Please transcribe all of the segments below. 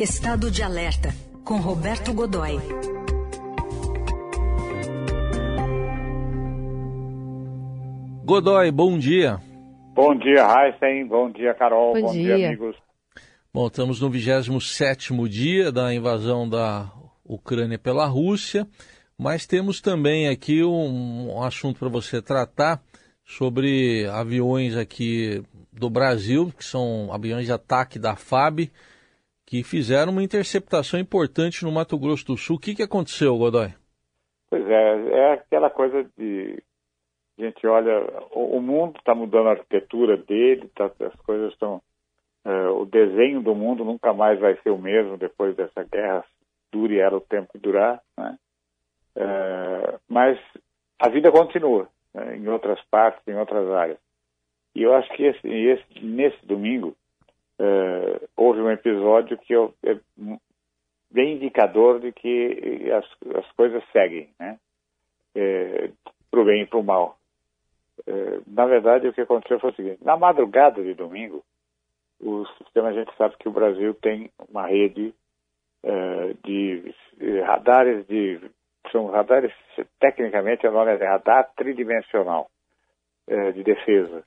Estado de Alerta, com Roberto Godoy. Godoy, bom dia. Bom dia, Heisen. Bom dia, Carol. Bom, bom dia. dia. amigos. Bom, estamos no 27 dia da invasão da Ucrânia pela Rússia, mas temos também aqui um, um assunto para você tratar sobre aviões aqui do Brasil, que são aviões de ataque da FAB, que fizeram uma interceptação importante no Mato Grosso do Sul. O que, que aconteceu, Godoy? Pois é, é aquela coisa de. A gente olha, o, o mundo está mudando a arquitetura dele, tá, as coisas estão. É, o desenho do mundo nunca mais vai ser o mesmo depois dessa guerra, dure ela o tempo que durar, né? É, mas a vida continua né, em outras partes, em outras áreas. E eu acho que esse, esse, nesse domingo houve um episódio que eu, é bem indicador de que as, as coisas seguem, né? É, para o bem e para o mal. É, na verdade, o que aconteceu foi o seguinte: na madrugada de domingo, o sistema, a gente sabe que o Brasil tem uma rede uh, de radares de. São radares, tecnicamente, o nome é radar tridimensional uh, de defesa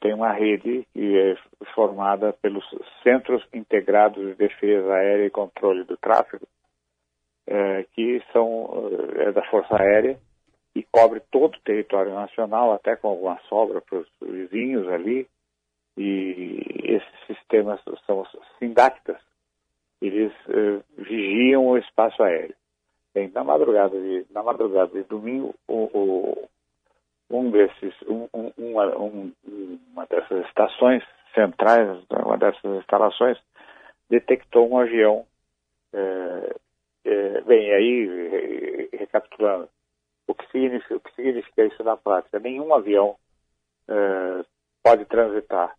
tem uma rede que é formada pelos Centros Integrados de Defesa Aérea e Controle do Tráfego, é, que são é da Força Aérea e cobre todo o território nacional, até com alguma sobra para os vizinhos ali. E esses sistemas são os eles é, vigiam o espaço aéreo. Bem, na madrugada de, na madrugada de domingo, o, o um desses, um, um, uma, um, uma dessas estações centrais, uma dessas instalações, detectou um avião. É, é, bem, aí, recapitulando, o que, significa, o que significa isso na prática? Nenhum avião é, pode transitar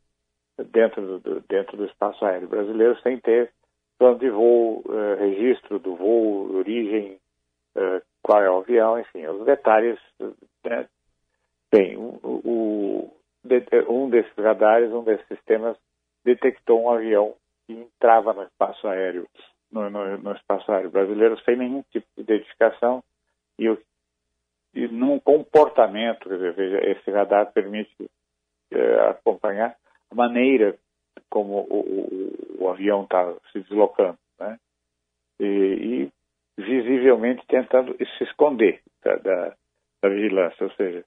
dentro do, dentro do espaço aéreo brasileiro sem ter plano de voo, registro do voo, origem, qual é o avião, enfim, os detalhes né, Bem, o, o, um desses radares, um desses sistemas, detectou um avião que entrava no espaço aéreo, no, no, no espaço aéreo brasileiro sem nenhum tipo de identificação e, e num comportamento, quer dizer, esse radar permite é, acompanhar a maneira como o, o, o avião está se deslocando, né? E, e, visivelmente tentando se esconder da, da, da vigilância, ou seja,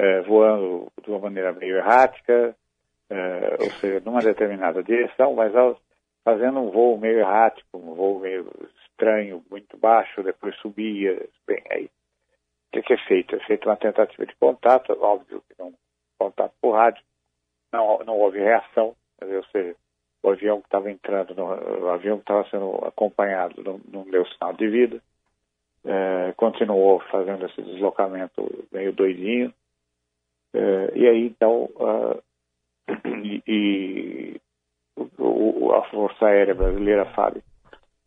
é, voando de uma maneira meio errática, é, ou seja, numa determinada direção, mas ao, fazendo um voo meio errático, um voo meio estranho, muito baixo, depois subia, bem, aí o que, que, é feito? É feita uma tentativa de contato, óbvio que não contato por rádio, não, não houve reação, ou seja, o avião que estava entrando, no, o avião que estava sendo acompanhado não, não deu sinal de vida, é, continuou fazendo esse deslocamento meio doidinho, Uh, e aí, então, uh, e, e o, a Força Aérea Brasileira, FAB,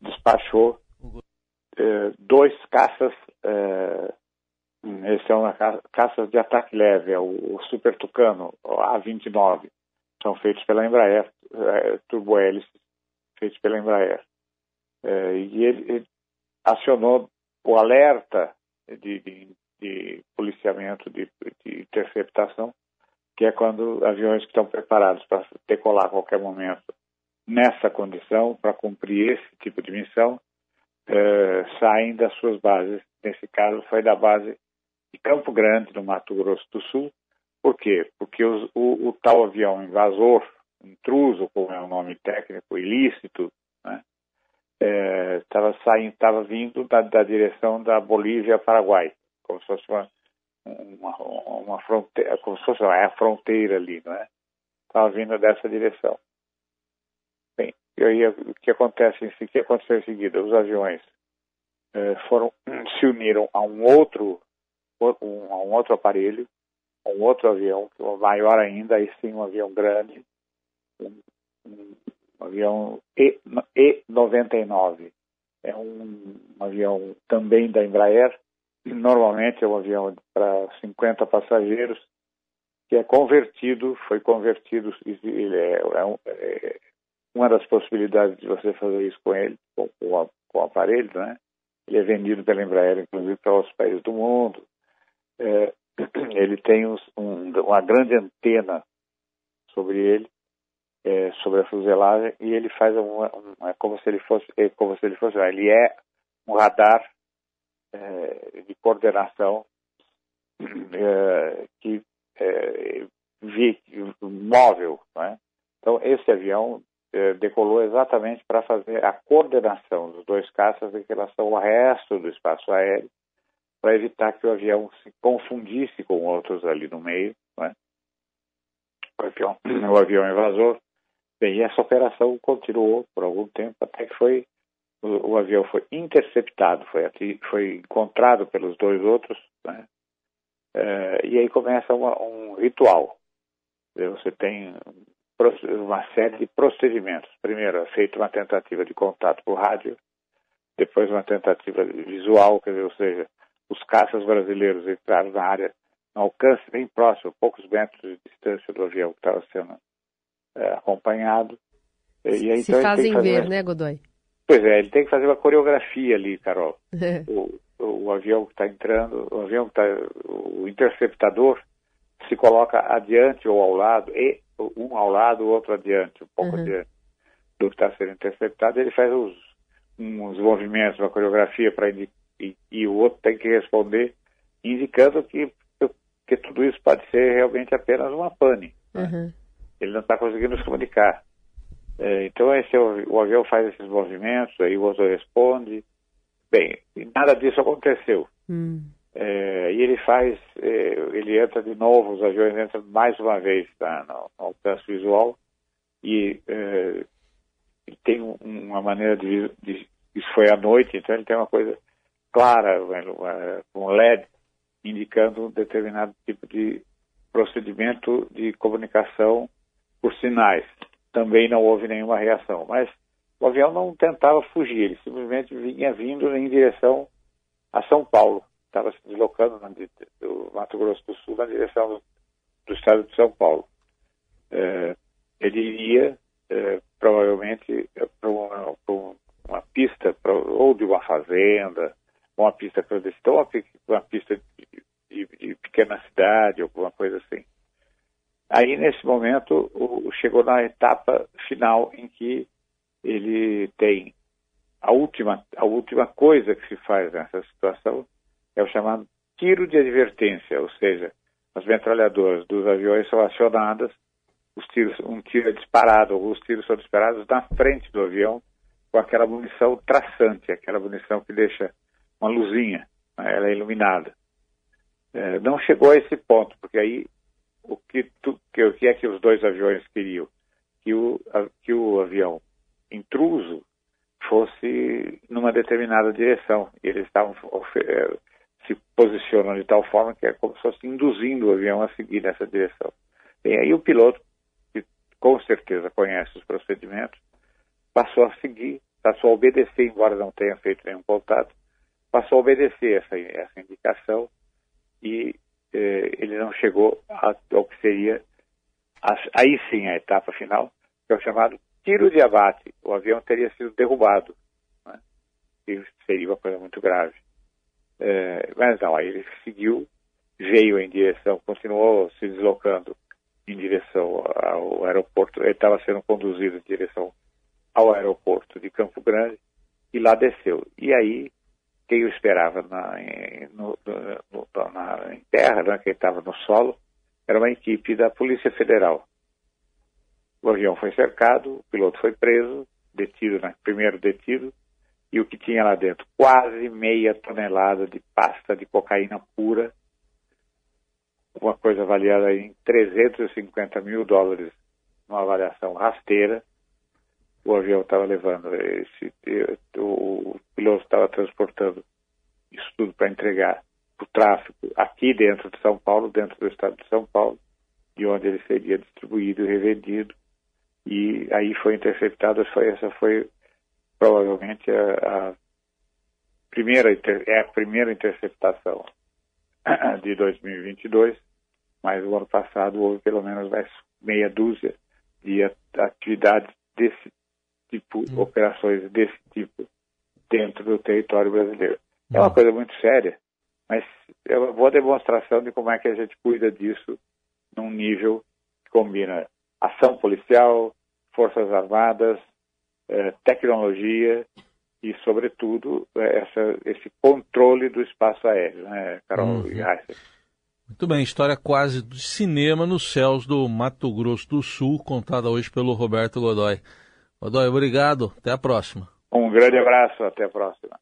despachou uh, dois caças, esse é ca caças de ataque leve, é o, o Super Tucano, o A-29, são feitos pela Embraer, turbohélices feitos pela Embraer. e ele, ele acionou o alerta de, de de policiamento, de, de interceptação, que é quando aviões que estão preparados para decolar a qualquer momento nessa condição, para cumprir esse tipo de missão, eh, saem das suas bases. Nesse caso, foi da base de Campo Grande, no Mato Grosso do Sul. Por quê? Porque os, o, o, tal avião invasor, intruso, como é o nome técnico, ilícito, estava né, saindo, estava vindo da, da direção da Bolívia-Paraguai como se fosse uma, uma, uma fronteira, como se fosse é a fronteira ali, não é? Estava vindo dessa direção. Bem, e aí o que acontece o que aconteceu em seguida? Os aviões eh, foram se uniram a um outro um, a um outro aparelho, a um outro avião, maior ainda, aí sim um avião grande, um, um avião e, E99. É um, um avião também da Embraer, normalmente é um avião para 50 passageiros, que é convertido, foi convertido, ele é, é, um, é um, uma das possibilidades de você fazer isso com ele, com, com, com o aparelho, né? Ele é vendido pela Embraer, inclusive, para outros países do mundo. É, ele tem um, uma grande antena sobre ele, é, sobre a fuselagem, e ele faz uma, uma, como se ele fosse, é como se ele fosse, ele é um radar de coordenação é, que é, vi, móvel, né? Então esse avião é, decolou exatamente para fazer a coordenação dos dois caças em relação ao resto do espaço aéreo, para evitar que o avião se confundisse com outros ali no meio, né? o, avião, o avião invasor. Bem, essa operação continuou por algum tempo, até que foi o, o avião foi interceptado, foi, foi encontrado pelos dois outros, né? É, e aí começa uma, um ritual. Você tem uma série de procedimentos. Primeiro, é feita uma tentativa de contato por rádio, depois uma tentativa visual, quer dizer, ou seja, os caças brasileiros entraram na área, no alcance bem próximo, poucos metros de distância do avião que estava sendo é, acompanhado. E aí, Se então, fazem ver, né, Godoy? Pois é, ele tem que fazer uma coreografia ali, Carol. o, o, o, avião que está entrando, o avião que está, o interceptador se coloca adiante ou ao lado, e um ao lado, o outro adiante, um pouco uhum. adiante do que está sendo interceptado, ele faz os, uns movimentos, uma coreografia para e, e o outro tem que responder, indicando que, que tudo isso pode ser realmente apenas uma pane. Né? Uhum. Ele não está conseguindo se comunicar. É, então esse, o, o, avião faz esses movimentos, aí o outro responde. Bem, nada disso aconteceu. Hum. É, e ele faz, é, ele entra de novo, os aviões entram mais uma vez tá, no, alcance visual e é, tem um, uma maneira de, de, Isso foi à noite, então ele tem uma coisa clara, com LED, indicando um determinado tipo de procedimento de comunicação por sinais. Também não houve nenhuma reação, mas o avião não tentava fugir, ele simplesmente vinha vindo em direção a São Paulo estava se deslocando do Mato Grosso do Sul na direção do, do estado de São Paulo. É, ele iria é, provavelmente é, para uma, pista ou de uma fazenda, uma pista clandestina, uma, uma pista de, pequena cidade, alguma coisa assim. Aí, nesse momento, o, chegou na etapa final em que ele tem a última, a última coisa que se faz nessa situação é o chamado tiro de advertência, ou seja, as metralhadoras dos aviões são acionadas, os tiros, um tiro é disparado, os tiros são disparados na frente do avião com aquela munição traçante, aquela munição que deixa uma luzinha, né, ela é iluminada. É, não chegou a esse ponto, porque aí o que, tu, que, o que é que os dois aviões queriam? Que o, a, que o avião intruso fosse numa determinada direção. E eles estavam é, se posicionam de tal forma que é como se fosse induzindo o avião a seguir nessa direção. E aí o piloto, que com certeza conhece os procedimentos, passou a seguir, passou a obedecer, embora não tenha feito nenhum contato, passou a obedecer essa, essa indicação e ele não chegou ao que seria, aí sim, a etapa final, que é o chamado tiro de abate. O avião teria sido derrubado, né? e seria uma coisa muito grave. É, mas não, aí ele seguiu, veio em direção, continuou se deslocando em direção ao aeroporto, ele estava sendo conduzido em direção ao aeroporto de Campo Grande e lá desceu. E aí, quem o esperava na, no, no, na, terra, né, quem estava no solo, era uma equipe da Polícia Federal. O avião foi cercado, o piloto foi preso, detido, né, primeiro detido, e o que tinha lá dentro? Quase meia tonelada de pasta de cocaína pura, uma coisa avaliada em 350 mil dólares, uma avaliação rasteira. O avião estava levando esse, o piloto estava transportando isso tudo para entregar para o tráfico aqui dentro de São Paulo, dentro do estado de São Paulo, de onde ele seria distribuído e revendido. E aí foi interceptado, foi, essa foi provavelmente a, a primeira é a primeira interceptação de 2022, mas o ano passado houve pelo menos mais meia dúzia de atividades desse tipo, uhum. operações desse tipo dentro do território brasileiro. É uma coisa muito séria, mas é uma boa demonstração de como é que a gente cuida disso num nível que combina ação policial, forças armadas, eh, tecnologia e, sobretudo, eh, essa, esse controle do espaço aéreo, né, Carol uhum. e Heisen? Muito bem, história quase de cinema nos céus do Mato Grosso do Sul, contada hoje pelo Roberto Godoy. Godoy, obrigado, até a próxima. Um grande abraço, até a próxima.